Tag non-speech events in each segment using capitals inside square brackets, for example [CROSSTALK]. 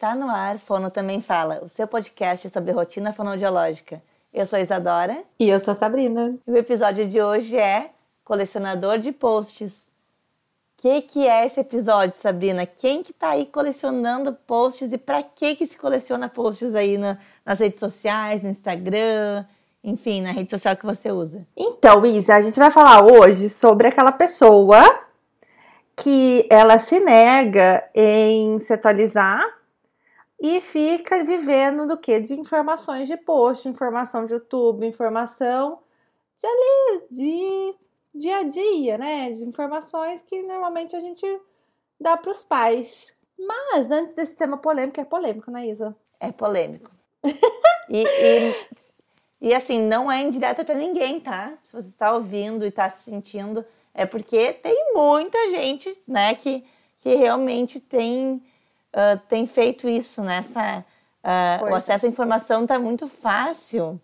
Tá no ar, Fono Também Fala, o seu podcast sobre rotina fonoaudiológica. Eu sou a Isadora. E eu sou a Sabrina. E o episódio de hoje é Colecionador de Posts. O que, que é esse episódio, Sabrina? Quem que tá aí colecionando posts e para que que se coleciona posts aí na, nas redes sociais, no Instagram, enfim, na rede social que você usa? Então, Isa, a gente vai falar hoje sobre aquela pessoa que ela se nega em se atualizar e fica vivendo do que? De informações de post, informação de YouTube, informação de ali, de dia a dia, né? De informações que normalmente a gente dá para os pais. Mas antes desse tema polêmico, é polêmico, né, Isa? É polêmico. [LAUGHS] e, e, e, assim, não é indireta para ninguém, tá? Se você está ouvindo e está se sentindo, é porque tem muita gente, né, que, que realmente tem uh, tem feito isso, nessa uh, o acesso à informação está muito fácil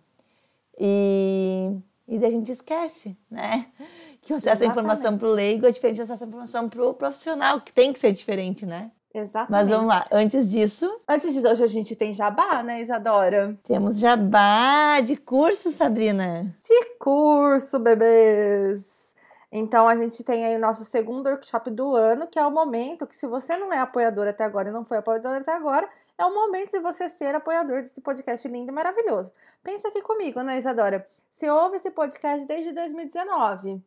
e, e daí a gente esquece, né? [LAUGHS] Que o acesso Exatamente. à informação para o leigo é diferente do acesso à informação para o profissional, que tem que ser diferente, né? Exatamente. Mas vamos lá, antes disso. Antes disso, hoje a gente tem jabá, né, Isadora? Temos jabá de curso, Sabrina. De curso, bebês! Então, a gente tem aí o nosso segundo workshop do ano, que é o momento que, se você não é apoiador até agora e não foi apoiador até agora, é o momento de você ser apoiador desse podcast lindo e maravilhoso. Pensa aqui comigo, né, Isadora? Você ouve esse podcast desde 2019.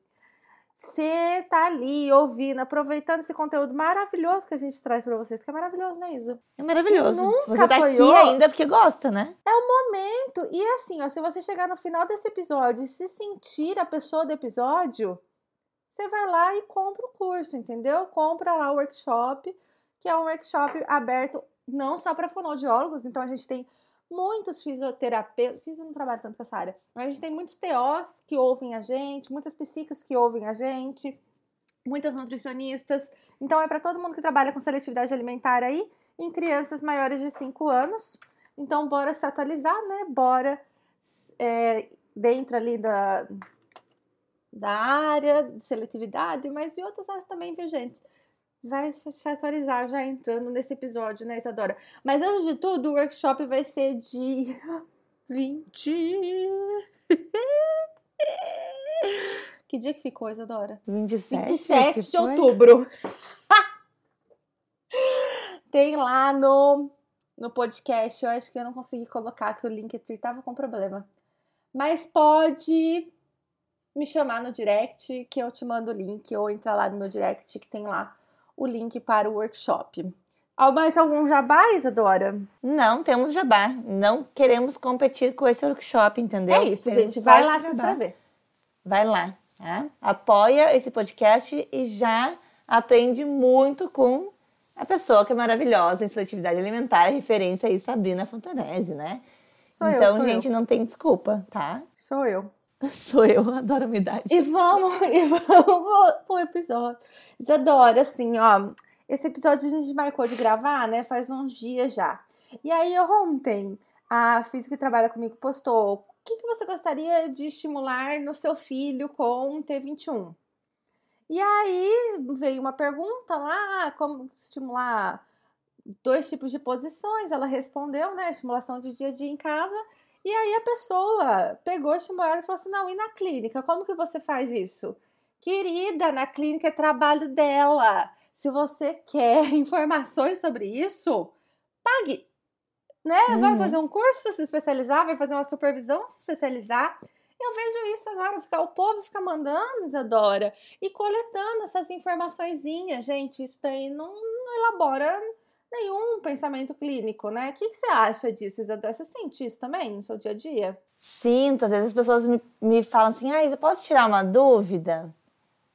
Você tá ali ouvindo, aproveitando esse conteúdo maravilhoso que a gente traz para vocês, que é maravilhoso, né, Isa? É maravilhoso. Nunca você tá apoiou, aqui ainda porque gosta, né? É o momento. E assim, ó, se você chegar no final desse episódio e se sentir a pessoa do episódio, você vai lá e compra o curso, entendeu? Compra lá o workshop, que é um workshop aberto não só para fonoaudiólogos, então a gente tem muitos fisioterapeutas, fiz não trabalho tanto com essa área, mas a gente tem muitos TOs que ouvem a gente, muitas psíquicas que ouvem a gente, muitas nutricionistas. Então é para todo mundo que trabalha com seletividade alimentar aí, em crianças maiores de 5 anos. Então bora se atualizar, né? Bora é, dentro ali da, da área de seletividade, mas de outras áreas também, viu, gente? Vai se atualizar já entrando nesse episódio, né, Isadora? Mas antes de tudo, o workshop vai ser de [LAUGHS] 20. [LAUGHS] que dia que ficou, Isadora? 27, 27 de outubro. [LAUGHS] Tem lá no, no podcast, eu acho que eu não consegui colocar, que o link estava com problema. Mas pode me chamar no direct que eu te mando o link ou entrar lá no meu direct que tem lá o link para o workshop. Mais algum jabá, Isadora? Não, temos jabá. Não queremos competir com esse workshop, entendeu? É isso, gente. Vai lá se inscrever. Vai lá, tá? Apoia esse podcast e já aprende muito com a pessoa que é maravilhosa em seletividade alimentar, referência aí, Sabrina Fontanese, né? Sou então, eu, gente, eu. não tem desculpa, tá? Sou eu. [LAUGHS] Sou eu, adoro idade. [LAUGHS] E vamos, e vamos pro episódio. Isadora, assim, ó. Esse episódio a gente marcou de gravar, né? Faz uns dias já. E aí, ontem, a física que trabalha comigo postou: o que, que você gostaria de estimular no seu filho com T21? E aí veio uma pergunta lá, como estimular dois tipos de posições. Ela respondeu, né? Estimulação de dia a dia em casa e aí a pessoa pegou, chamou ela e falou assim: não, e na clínica? Como que você faz isso? Querida, na clínica é trabalho dela. Se você quer [LAUGHS] informações sobre isso, pague. Né? Uhum. Vai fazer um curso, se especializar, vai fazer uma supervisão, se especializar. Eu vejo isso agora, ficar, o povo fica mandando, Isadora, e coletando essas informaçõezinhas. Gente, isso daí não, não elabora nenhum pensamento clínico, né? O que, você acha disso, Isadora? Você sente isso também no seu dia a dia? Sinto, às vezes as pessoas me, me falam assim, ah, posso tirar uma dúvida?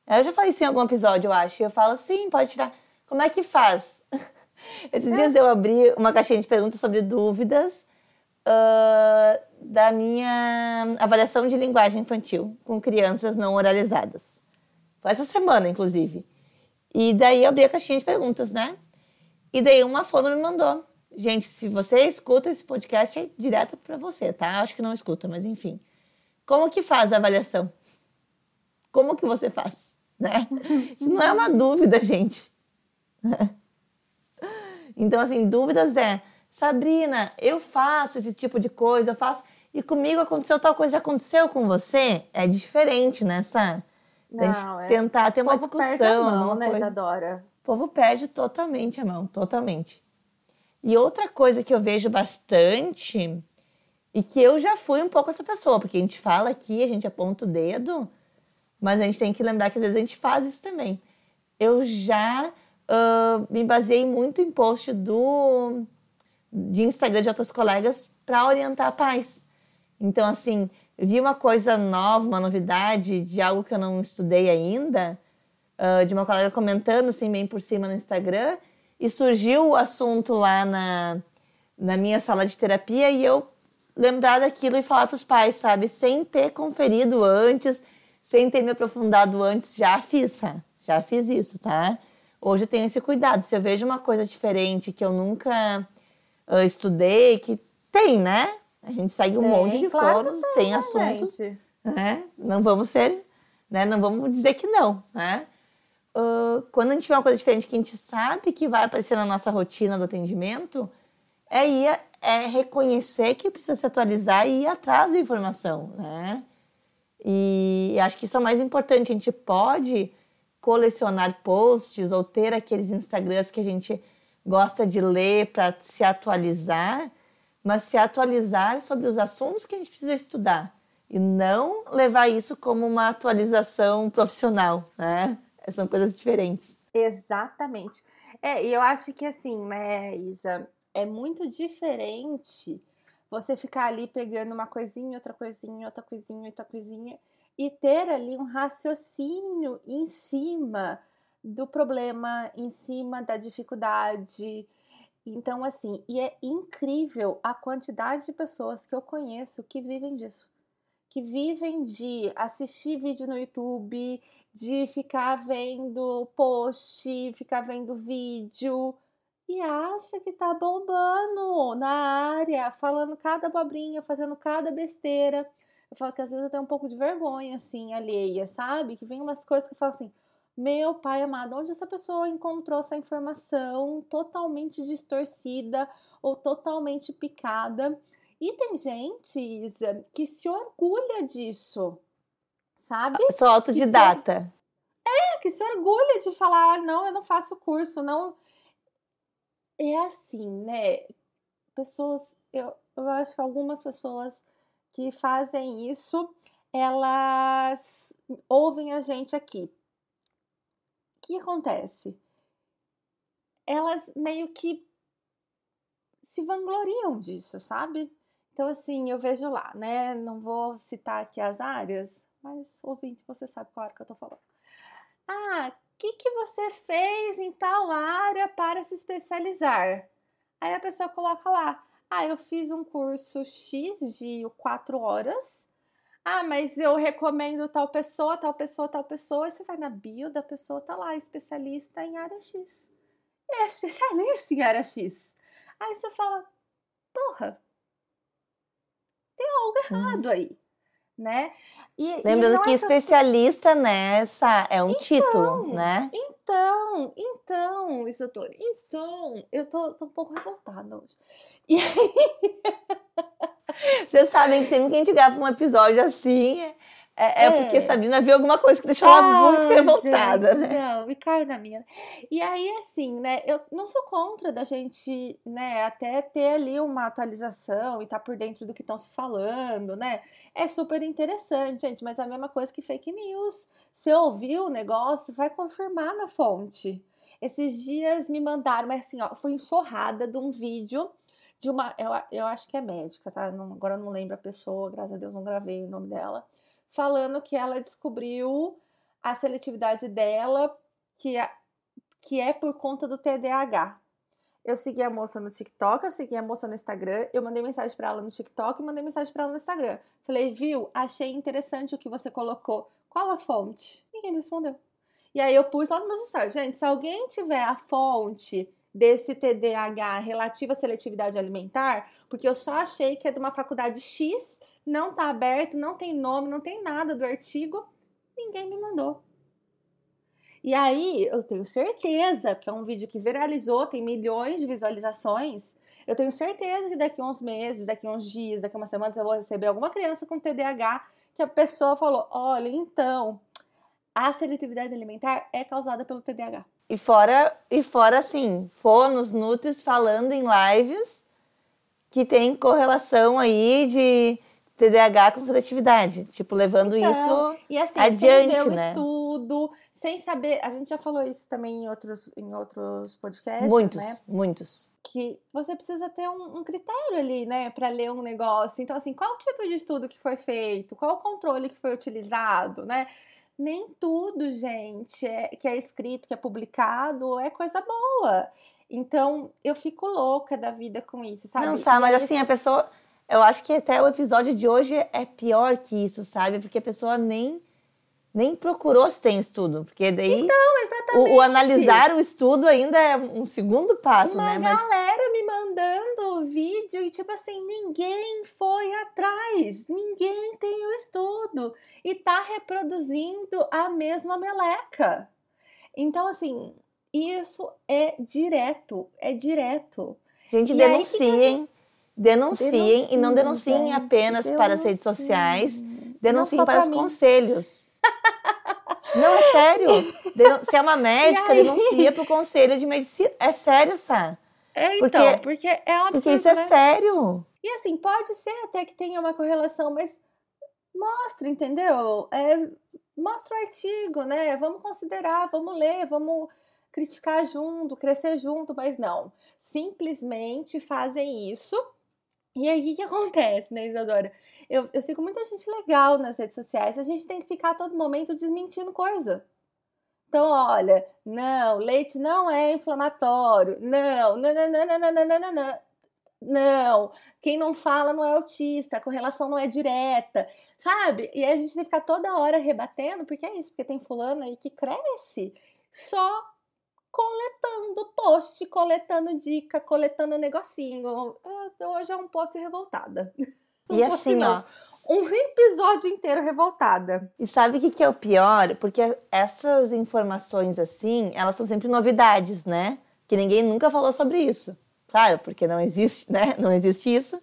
Eu já falei isso em algum episódio, eu acho. E eu falo, sim, pode tirar. Como é que faz? [LAUGHS] Esses é. dias eu abri uma caixinha de perguntas sobre dúvidas uh, da minha avaliação de linguagem infantil com crianças não oralizadas. Foi essa semana, inclusive. E daí eu abri a caixinha de perguntas, né? E daí uma fono me mandou. Gente, se você escuta esse podcast, é direto para você, tá? Acho que não escuta, mas enfim. Como que faz a avaliação? Como que você faz? Né? [LAUGHS] Isso não é uma dúvida, gente. [LAUGHS] Então, assim, dúvidas é, Sabrina, eu faço esse tipo de coisa, eu faço. E comigo aconteceu tal coisa, já aconteceu com você? É diferente, né, Sá? Não, é... tentar ter uma discussão. Mão, né, coisa. Isadora? O povo perde totalmente a mão, totalmente. E outra coisa que eu vejo bastante e que eu já fui um pouco essa pessoa, porque a gente fala aqui, a gente aponta o dedo, mas a gente tem que lembrar que às vezes a gente faz isso também. Eu já uh, me baseei muito em post do de Instagram de outras colegas para orientar pais. Então, assim, vi uma coisa nova, uma novidade de algo que eu não estudei ainda, uh, de uma colega comentando assim bem por cima no Instagram, e surgiu o assunto lá na, na minha sala de terapia e eu lembrar daquilo e falar para os pais, sabe? Sem ter conferido antes, sem ter me aprofundado antes, já fiz, tá? já fiz isso, tá? Hoje eu tenho esse cuidado. Se eu vejo uma coisa diferente que eu nunca uh, estudei, que tem, né? A gente segue um tem, monte de claro fóruns, tem, tem assuntos, né? Não vamos ser, né? Não vamos dizer que não, né? Uh, quando a gente vê uma coisa diferente que a gente sabe que vai aparecer na nossa rotina do atendimento, é ir é reconhecer que precisa se atualizar e ir atrás da informação, né? E acho que isso é o mais importante. A gente pode colecionar posts ou ter aqueles Instagrams que a gente gosta de ler para se atualizar, mas se atualizar sobre os assuntos que a gente precisa estudar e não levar isso como uma atualização profissional, né? São coisas diferentes. Exatamente. É, e eu acho que assim, né, Isa, é muito diferente você ficar ali pegando uma coisinha, outra coisinha, outra coisinha, outra coisinha e ter ali um raciocínio em cima do problema, em cima da dificuldade. Então, assim, e é incrível a quantidade de pessoas que eu conheço que vivem disso. Que vivem de assistir vídeo no YouTube, de ficar vendo post, ficar vendo vídeo e acha que tá bombando na área, falando cada abobrinha, fazendo cada besteira. Eu falo que às vezes eu tenho um pouco de vergonha, assim, alheia, sabe? Que vem umas coisas que eu falo assim, meu pai amado, onde essa pessoa encontrou essa informação totalmente distorcida ou totalmente picada? E tem gente, Isa, que se orgulha disso, sabe? Eu sou autodidata. Que se... É, que se orgulha de falar, ah, não, eu não faço curso, não. É assim, né? Pessoas, eu, eu acho que algumas pessoas que fazem isso, elas ouvem a gente aqui. O que acontece? Elas meio que se vangloriam disso, sabe? Então, assim, eu vejo lá, né? Não vou citar aqui as áreas, mas ouvinte, você sabe qual hora que eu tô falando. Ah, o que, que você fez em tal área para se especializar? Aí a pessoa coloca lá, ah, eu fiz um curso X de quatro horas. Ah, mas eu recomendo tal pessoa, tal pessoa, tal pessoa. E você vai na bio da pessoa, tá lá, especialista em área X. É especialista em área X. Aí você fala, porra, tem algo errado aí, né? E, Lembrando e que é especialista nessa é um então, título, né? Então, então, Isadora, então, eu tô, tô um pouco revoltada hoje. E aí. Vocês sabem que sempre que a gente grava um episódio assim, é, é, é, porque Sabrina viu alguma coisa que deixou ela muito revoltada, gente, né? Não, e cai na minha. E aí, assim, né? Eu não sou contra da gente, né? Até ter ali uma atualização e estar tá por dentro do que estão se falando, né? É super interessante, gente, mas é a mesma coisa que fake news. Você ouviu o negócio, vai confirmar na fonte. Esses dias me mandaram, mas assim, ó, foi enxurrada de um vídeo de uma. Eu, eu acho que é médica, tá? Não, agora eu não lembro a pessoa, graças a Deus não gravei o nome dela falando que ela descobriu a seletividade dela, que é, que é por conta do TDAH. Eu segui a moça no TikTok, eu segui a moça no Instagram, eu mandei mensagem para ela no TikTok e mandei mensagem para ela no Instagram. Falei, viu, achei interessante o que você colocou. Qual a fonte? Ninguém me respondeu. E aí eu pus lá no meu stories, gente, se alguém tiver a fonte desse TDAH relativa à seletividade alimentar, porque eu só achei que é de uma faculdade X não está aberto, não tem nome, não tem nada do artigo, ninguém me mandou. E aí, eu tenho certeza que é um vídeo que viralizou, tem milhões de visualizações. Eu tenho certeza que daqui uns meses, daqui uns dias, daqui a umas semanas, eu vou receber alguma criança com TDAH que a pessoa falou: olha, então, a seletividade alimentar é causada pelo TDAH. E fora, e fora assim, fonos, nutris falando em lives que tem correlação aí de TDAH com seletividade, tipo, levando então, isso e assim, adiante, sem ver né? o estudo, sem saber, a gente já falou isso também em outros, em outros podcasts, muitos, né? Muitos, Que você precisa ter um, um critério ali, né, para ler um negócio. Então, assim, qual tipo de estudo que foi feito? Qual o controle que foi utilizado, né? Nem tudo, gente, é, que é escrito, que é publicado, é coisa boa. Então, eu fico louca da vida com isso, sabe? Não, sabe, mas assim, a pessoa eu acho que até o episódio de hoje é pior que isso, sabe? Porque a pessoa nem nem procurou se tem estudo, porque daí então, exatamente. O, o analisar o estudo ainda é um segundo passo, Uma né? Mas galera me mandando vídeo e tipo assim, ninguém foi atrás, ninguém tem o estudo e tá reproduzindo a mesma meleca. Então assim, isso é direto, é direto. Gente, e denunciem. Aí, Denunciem, denunciem e não denunciem gente, apenas denunciem. para as redes sociais, denunciem para os mim. conselhos. [LAUGHS] não, é sério. Se é uma médica, denuncia para o conselho de medicina. É sério, Sá. É, então, porque, porque é um absurdo, Porque isso é né? sério. E assim, pode ser até que tenha uma correlação, mas mostra, entendeu? É, mostra o artigo, né? Vamos considerar, vamos ler, vamos criticar junto, crescer junto, mas não. Simplesmente fazem isso e aí, o que, acontece, né, Isadora? Eu, eu sigo muita gente legal nas redes sociais, a gente tem que ficar a todo momento desmentindo coisa. Então, olha, não, leite não é inflamatório. Não, não, não, não, não, não, não, não, não. Não, quem não fala não é autista, a correlação não é direta, sabe? E a gente tem que ficar toda hora rebatendo, porque é isso, porque tem fulano aí que cresce só coletando post, coletando dica, coletando negocinho. Ah, hoje é um post revoltada. E assim, ó. Um episódio inteiro revoltada. E sabe o que, que é o pior? Porque essas informações assim, elas são sempre novidades, né? Que ninguém nunca falou sobre isso. Claro, porque não existe, né? Não existe isso.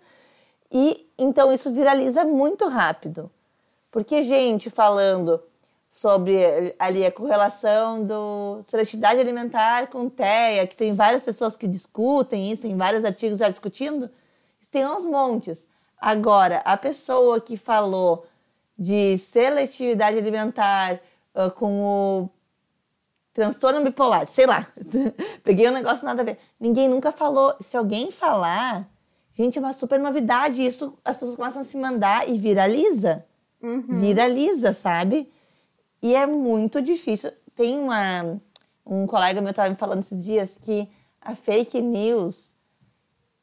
E então isso viraliza muito rápido. Porque gente falando sobre ali a correlação do seletividade alimentar com TEA, que tem várias pessoas que discutem isso, tem vários artigos já discutindo, isso tem uns montes. Agora, a pessoa que falou de seletividade alimentar uh, com o transtorno bipolar, sei lá, [LAUGHS] peguei um negócio nada a ver. Ninguém nunca falou. Se alguém falar, gente, é uma super novidade. Isso as pessoas começam a se mandar e viraliza. Uhum. Viraliza, sabe? E é muito difícil. Tem uma, um colega meu estava me falando esses dias que a fake news,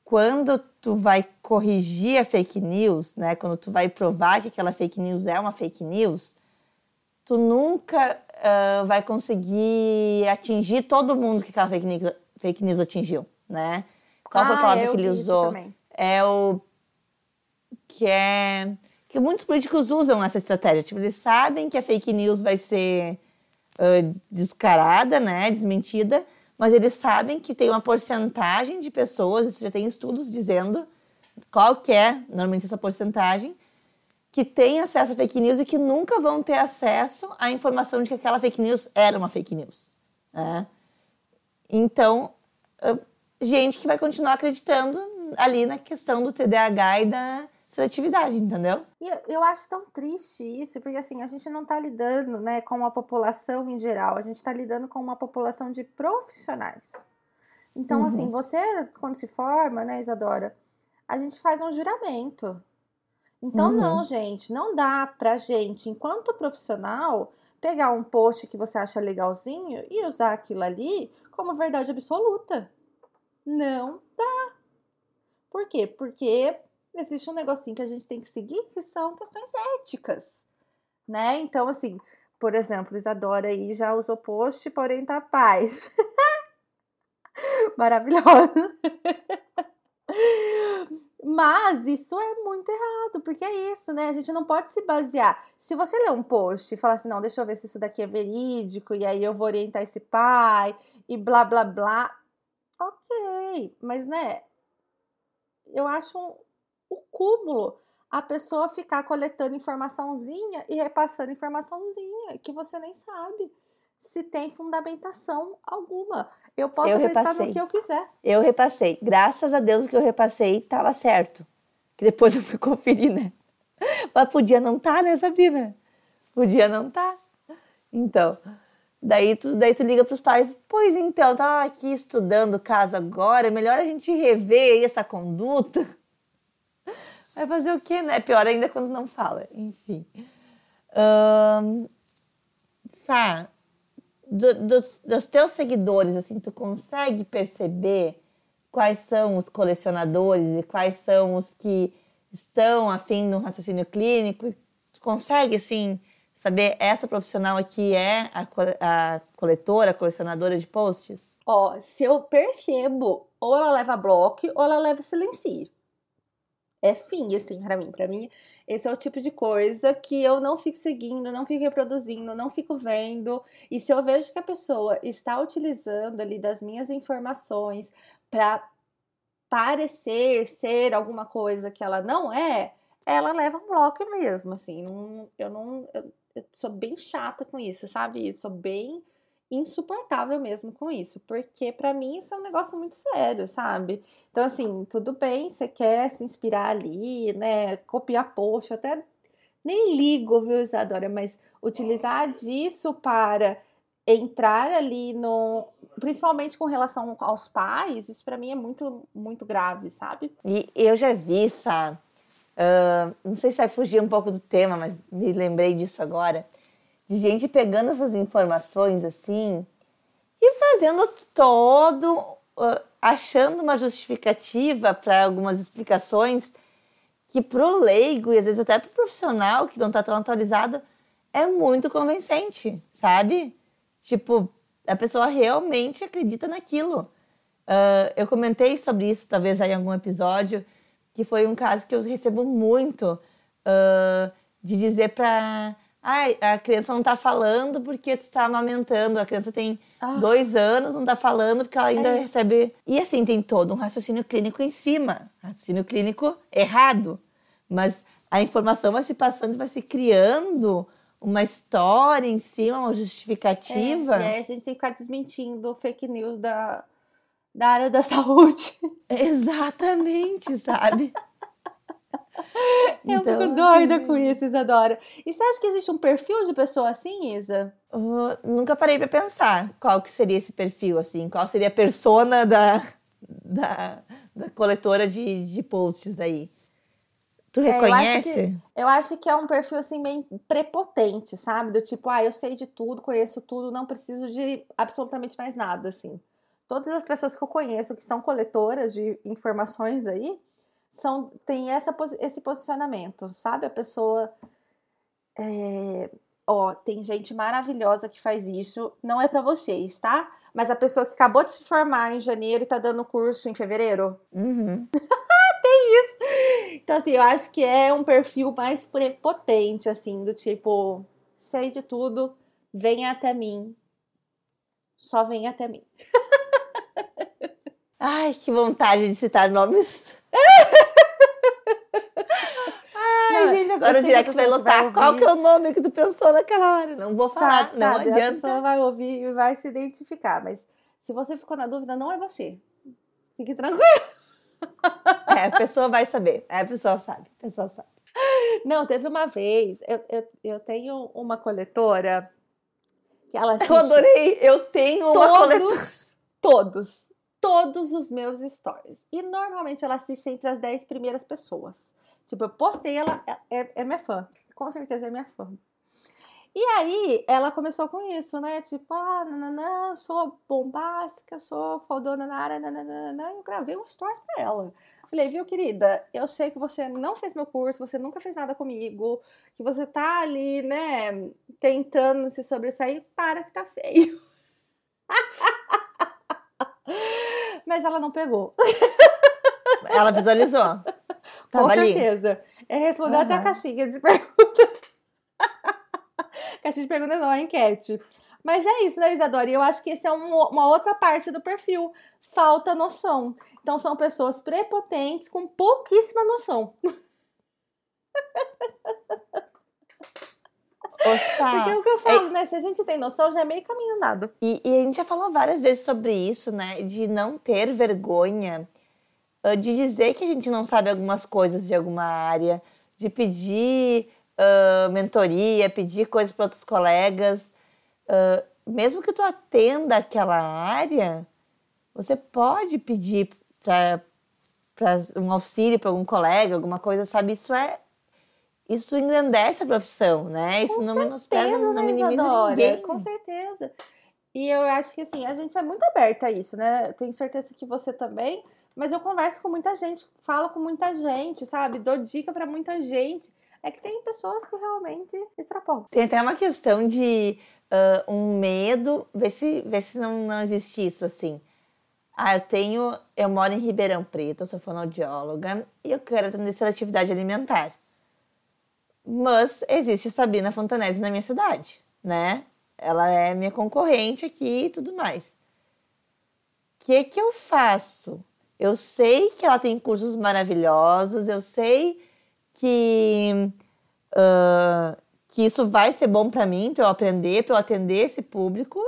quando tu vai corrigir a fake news, né, quando tu vai provar que aquela fake news é uma fake news, tu nunca uh, vai conseguir atingir todo mundo que aquela fake news, fake news atingiu, né? Qual ah, foi a ah, palavra que ele usou? É o que é que muitos políticos usam essa estratégia. Tipo, eles sabem que a fake news vai ser uh, descarada, né, desmentida, mas eles sabem que tem uma porcentagem de pessoas, isso já tem estudos dizendo qual que é normalmente essa porcentagem, que tem acesso a fake news e que nunca vão ter acesso à informação de que aquela fake news era uma fake news. Né? Então, gente que vai continuar acreditando ali na questão do TDAH e da seletividade, entendeu? E eu acho tão triste isso, porque assim, a gente não está lidando né, com uma população em geral, a gente está lidando com uma população de profissionais. Então, assim, uhum. assim, você, quando se forma, né, Isadora, a gente faz um juramento. Então, uhum. não, gente, não dá pra gente, enquanto profissional, pegar um post que você acha legalzinho e usar aquilo ali como verdade absoluta. Não dá. Por quê? Porque existe um negocinho que a gente tem que seguir, que são questões éticas, né? Então, assim, por exemplo, Isadora aí já usou post, porém tá paz. Maravilhosa. Mas isso é muito errado, porque é isso, né? A gente não pode se basear. Se você ler um post e falar assim, não, deixa eu ver se isso daqui é verídico, e aí eu vou orientar esse pai, e blá blá blá. Ok, mas né? Eu acho o cúmulo a pessoa ficar coletando informaçãozinha e repassando informaçãozinha que você nem sabe se tem fundamentação alguma. Eu posso Eu acreditar repassei. no que eu quiser. Eu repassei. Graças a Deus o que eu repassei estava certo. Que depois eu fui conferir, né? [LAUGHS] Mas podia não estar, né, Sabrina? Podia não estar. Então, daí tu, daí tu liga pros pais. Pois então, tava aqui estudando o caso agora. É melhor a gente rever essa conduta. Vai fazer o quê, né? Pior ainda quando não fala. Enfim. Ahn, Sá, do- dos, dos teus seguidores, assim, tu consegue perceber quais são os colecionadores e quais são os que estão afim de um raciocínio clínico? Tu consegue, assim, saber essa profissional aqui é a, a coletora, a colecionadora de posts? Ó, se eu percebo, ou ela leva bloco ou ela leva silencio. É fim, assim, pra mim. Pra mim, esse é o tipo de coisa que eu não fico seguindo, não fico reproduzindo, não fico vendo. E se eu vejo que a pessoa está utilizando ali das minhas informações pra parecer ser alguma coisa que ela não é, ela leva um bloco mesmo, assim. Não, eu não. Eu, eu sou bem chata com isso, sabe? Sou bem insuportável mesmo com isso, porque pra mim isso é um negócio muito sério, sabe? Então, assim, tudo bem, você quer se inspirar ali, né? Copiar post, até nem ligo, viu, Isadora? Mas utilizar disso para entrar ali no. Principalmente com relação aos pais, isso pra mim é muito, muito grave, sabe? E eu já vi, Sá, ah, não sei se vai fugir um pouco do tema, mas me lembrei disso agora, de gente pegando essas informações assim e fazendo todo, ah, achando uma justificativa para algumas explicações que pro leigo e às vezes até pro profissional que não tá tão atualizado é muito convincente, sabe? Tipo, a pessoa realmente acredita naquilo. Ah, eu comentei sobre isso, talvez já em algum episódio, que foi um caso que eu recebo muito ah, de dizer pra. Ai, a criança não tá falando porque tu tá amamentando. A criança tem Ah. dois anos, não tá falando porque ela ainda É recebe. E assim, tem todo um raciocínio clínico em cima. Raciocínio clínico errado. Mas a informação vai se passando e vai se criando uma história em cima, uma justificativa. É, e aí a gente tem que ficar desmentindo fake news da, da área da [LAUGHS] saúde. Exatamente, sabe? Eu Então, fico doida assim, com isso, Isadora. E você acha que existe um perfil de pessoa assim, Isa? eu nunca parei pra pensar qual que seria esse perfil, assim, qual seria a persona da, da, da coletora de, de posts aí. Tu É, eu acho reconhece? Eu acho que é um perfil assim bem prepotente, sabe? Do tipo, ah, eu sei de tudo, conheço tudo, não preciso de absolutamente mais nada, assim. Todas as pessoas que eu conheço que são coletoras de informações aí são tem essa, esse posicionamento, sabe? A pessoa é, ó, tem gente maravilhosa que faz isso, não é pra vocês, tá? Mas a pessoa que acabou de se formar em janeiro e tá dando curso em fevereiro, Uhum. [LAUGHS] Então, assim, eu acho que é um perfil mais prepotente, assim, do tipo, sei de tudo, venha até mim. Só venha até mim. [LAUGHS] Ai, que vontade de citar nomes. Ai, Não, gente, agora o a direct vai pessoa vai lotar. Qual ouvir. que é o nome que tu pensou naquela hora? Não vou falar, sabe, não sabe? A adianta. pessoa vai ouvir e vai se identificar. Mas se você ficou na dúvida, não é você. Fique tranquilo. [LAUGHS] É, a pessoa vai saber. É, a pessoa sabe. A pessoa sabe. Não, teve uma vez, eu, eu, eu tenho uma coletora que ela assiste Eu adorei. Eu tenho uma coletora. todos, todos, todos os meus stories. E normalmente ela assiste entre as 10 primeiras pessoas. Tipo, eu postei, ela é, é minha fã. Com certeza é minha fã. E aí, ela começou com isso, né? Tipo, ah, nananã, sou bombástica, sou fodona na área, nananã. Eu gravei um stories pra ela. Falei, viu, querida, eu sei que você não fez meu curso, você nunca fez nada comigo, que você tá ali, né, tentando se sobressair, para que tá feio. [LAUGHS] Mas ela não pegou. Ela visualizou. [LAUGHS] Tava Com ali? certeza. É responder até a caixinha de [LAUGHS] perguntas. caixinha de perguntas não, a enquete. Mas é isso, né, Isadora? E eu acho que esse é um- uma outra parte do perfil. Falta noção. Então são pessoas prepotentes com pouquíssima noção. [LAUGHS] Porque é o que eu falo, né? Se a gente tem noção, já é meio caminho andado. E, e a gente já falou várias vezes sobre isso, né? De não ter vergonha, ah, de dizer que a gente não sabe algumas coisas de alguma área, de pedir ah, mentoria, pedir coisas para outros colegas. Ah, mesmo que tu atenda aquela área, você pode pedir para um auxílio para algum colega, alguma coisa, sabe? Isso é. Isso engrandece a profissão, né? Isso Com não menospreza, certeza, não né, minimiza Isadora? ninguém. Com certeza. E eu acho que assim, a gente é muito aberta a isso, né? Eu tenho certeza que você também. Mas eu converso com muita gente, falo com muita gente, sabe? Dou dica pra muita gente. É que tem pessoas que realmente extrapolam. Tem até uma questão de ah, um medo, vê se, vê se não, não existe isso assim. Ah, eu tenho, eu moro em Ribeirão Preto, eu sou fonoaudióloga e eu quero atender seletividade alimentar. Mas existe Sabrina Fontanese na minha cidade, né? Ela é minha concorrente aqui e tudo mais. O que que eu faço? Eu sei que ela tem cursos maravilhosos, eu sei que ah, que isso vai ser bom para mim, para eu aprender, para eu atender esse público,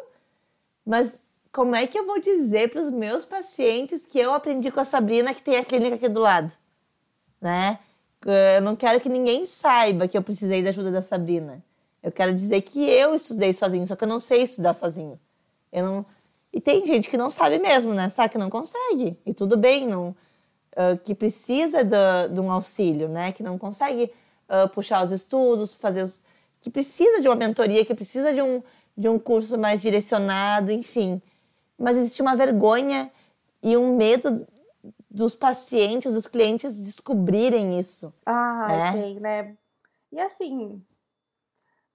mas como é que eu vou dizer para os meus pacientes que eu aprendi com a Sabrina que tem a clínica aqui do lado, né? Eu não quero que ninguém saiba que eu precisei da ajuda da Sabrina. Eu quero dizer que eu estudei sozinho, só que eu não sei estudar sozinho. Eu não... E tem gente que não sabe mesmo, né? Sabe que não consegue. E tudo bem, não, ah, que precisa da- de um auxílio, né? Que não consegue ah, puxar os estudos, fazer os. que precisa de uma mentoria, que precisa de um, de um curso mais direcionado, enfim. Mas existe uma vergonha e um medo dos pacientes, dos clientes descobrirem isso. Ah, É. tem, né? E assim,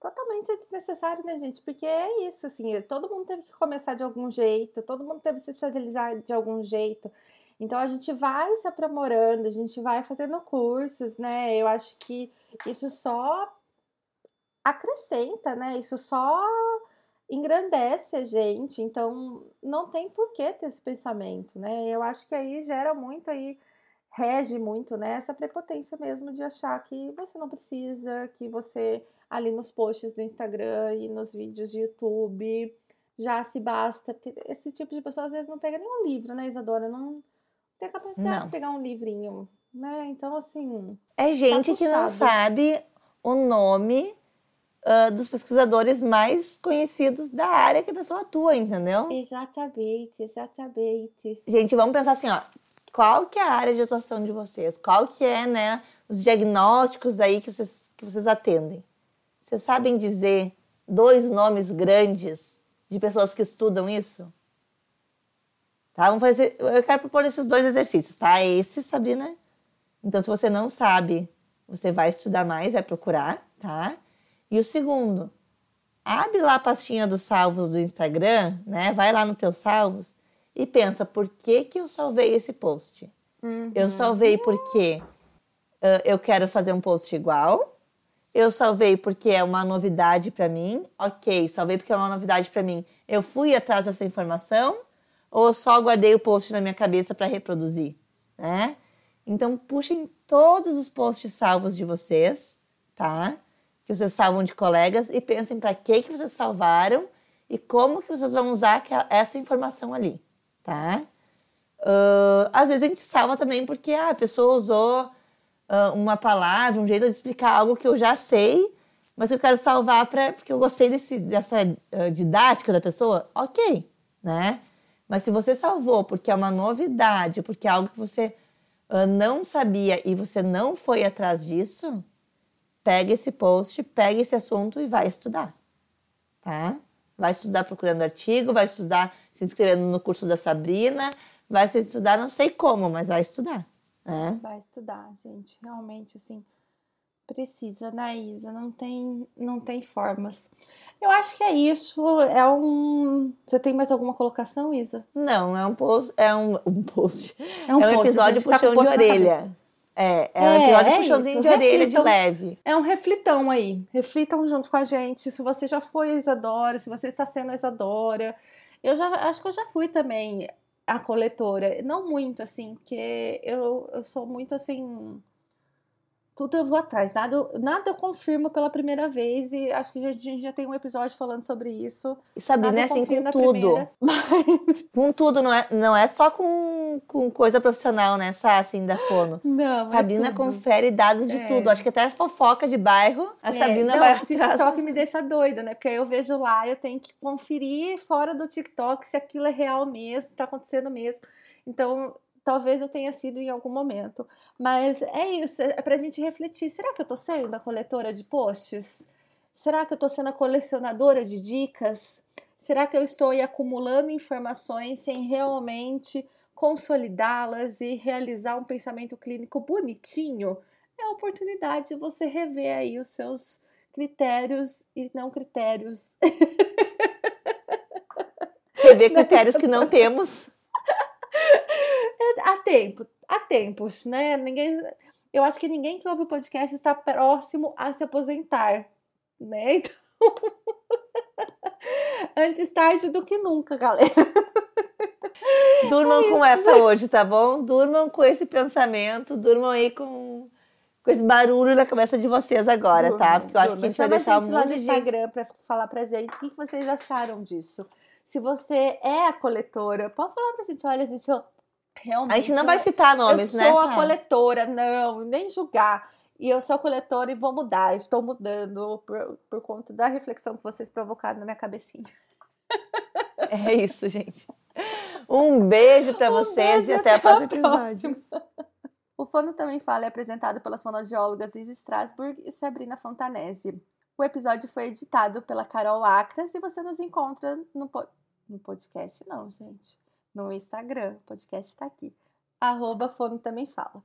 totalmente desnecessário, né, gente? Porque é isso, assim, todo mundo teve que começar de algum jeito, todo mundo teve que se especializar de algum jeito. Então a gente vai se aprimorando, a gente vai fazendo cursos, né? Eu acho que isso só acrescenta, né? Isso só engrandece a gente. Então não tem por que ter esse pensamento, né? Eu acho que aí gera muito aí rege muito, né? Essa prepotência mesmo de achar que você não precisa, que você ali nos posts do Instagram e nos vídeos de YouTube já se basta, porque esse tipo de pessoa às vezes não pega nenhum livro, né, Isadora? Não tem capacidade Não. de pegar um livrinho, né? Então, assim, É gente que não sabe o nome ah, dos pesquisadores mais conhecidos da área que a pessoa atua, entendeu? exatamente, exatamente. Gente, vamos pensar assim, ó. Qual que é a área de atuação de vocês? Qual que é, né, os diagnósticos aí que vocês, que vocês atendem? Vocês sabem dizer dois nomes grandes de pessoas que estudam isso? Tá? Vamos fazer. Eu quero propor esses dois exercícios, tá? Esse, Sabrina. Então, se você não sabe, você vai estudar mais, vai procurar, tá? E o segundo, abre lá a pastinha dos salvos do Instagram, né? Vai lá no teus salvos e pensa por que que eu salvei esse post. Eu salvei porque ah, eu quero fazer um post igual. Eu salvei porque é uma novidade para mim. Ok, salvei porque é uma novidade para mim. Eu fui atrás dessa informação ou só guardei o post na minha cabeça para reproduzir, né? Então puxem todos os posts salvos de vocês, tá? Que vocês salvam de colegas e pensem para que que vocês salvaram e como que vocês vão usar essa informação ali, tá? Ah, às vezes a gente salva também porque ah, a pessoa usou ah, uma palavra, um jeito de explicar algo que eu já sei, mas eu quero salvar pra, porque eu gostei desse, dessa ah, didática da pessoa. Ok, né? Mas se você salvou porque é uma novidade, porque é algo que você não sabia e você não foi atrás disso, pega esse post, pega esse assunto e vai estudar, tá? Vai estudar procurando artigo, vai estudar se inscrevendo no curso da Sabrina, vai se estudar, não sei como, mas vai estudar, né? Vai estudar, gente. Realmente, assim, precisa, né, Isa? Não tem, não tem formas. Eu acho que é isso. É um. Você tem mais alguma colocação, Isa? Não, é um post, é um, um post. É um é um post, episódio tá puxão o de orelha. É, é um episódio é puxãozinho de orelha de leve. É um reflitão aí. Reflitam junto com a gente. Se você já foi a Isadora, se você está sendo a Isadora. Eu já acho que eu já fui também a coletora. Não muito, assim, porque eu, eu sou muito assim. Tudo eu vou atrás. Nada, nada eu confirmo pela primeira vez. E acho que a gente já tem um episódio falando sobre isso. E Sabrina Nada é assim com tudo. primeira, [LAUGHS] Mas. Com tudo, não é, não é só com, com coisa profissional, né? Essa, assim, da Fono. [GASPS] Não, Sabrina é confere dados de É. tudo. Acho que até fofoca de bairro, a É, Sabrina não, vai o atrás. TikTok me deixa doida, né? Porque aí eu vejo lá, eu tenho que conferir fora do TikTok se aquilo é real mesmo, se tá acontecendo mesmo. Então, talvez eu tenha sido em algum momento. Mas é isso, é pra gente refletir. Será que eu tô sendo a coletora de posts? Será que eu tô sendo a colecionadora de dicas? Será que eu estou acumulando informações sem realmente consolidá-las e realizar um pensamento clínico bonitinho? é a oportunidade de você rever aí os seus critérios e não critérios. Rever [LAUGHS] critérios que não temos. Há tempo, há tempos, né? Ninguém, eu acho que ninguém que ouve o podcast está próximo a se aposentar, né? [LAUGHS] Então, antes tarde do que nunca, galera. Durmam com essa hoje, tá bom? Durmam com esse pensamento, durmam aí com, com esse barulho na cabeça de vocês agora, tá? Porque eu acho que a gente vai Chama deixar um gente lá monte no de. Instagram para falar pra gente o que que vocês acharam disso. Se você é a coletora, pode falar pra gente, olha, gente, eu realmente A gente não vai citar nomes, eu né? sou a Sara? coletora, não, nem julgar. E eu sou a coletora e vou mudar, estou mudando por, por conta da reflexão que vocês provocaram na minha cabecinha. [LAUGHS] É isso, gente. Um beijo pra vocês beijo, e até até a próximo episódio. O Fono Também Fala é apresentado pelas fonoaudiólogas Isa Strasburg e Sabrina Fontanese. O episódio foi editado pela Carol Acras e você nos encontra no, po- no podcast, não, gente. No Instagram. O podcast está aqui. Arroba Fono Também Fala.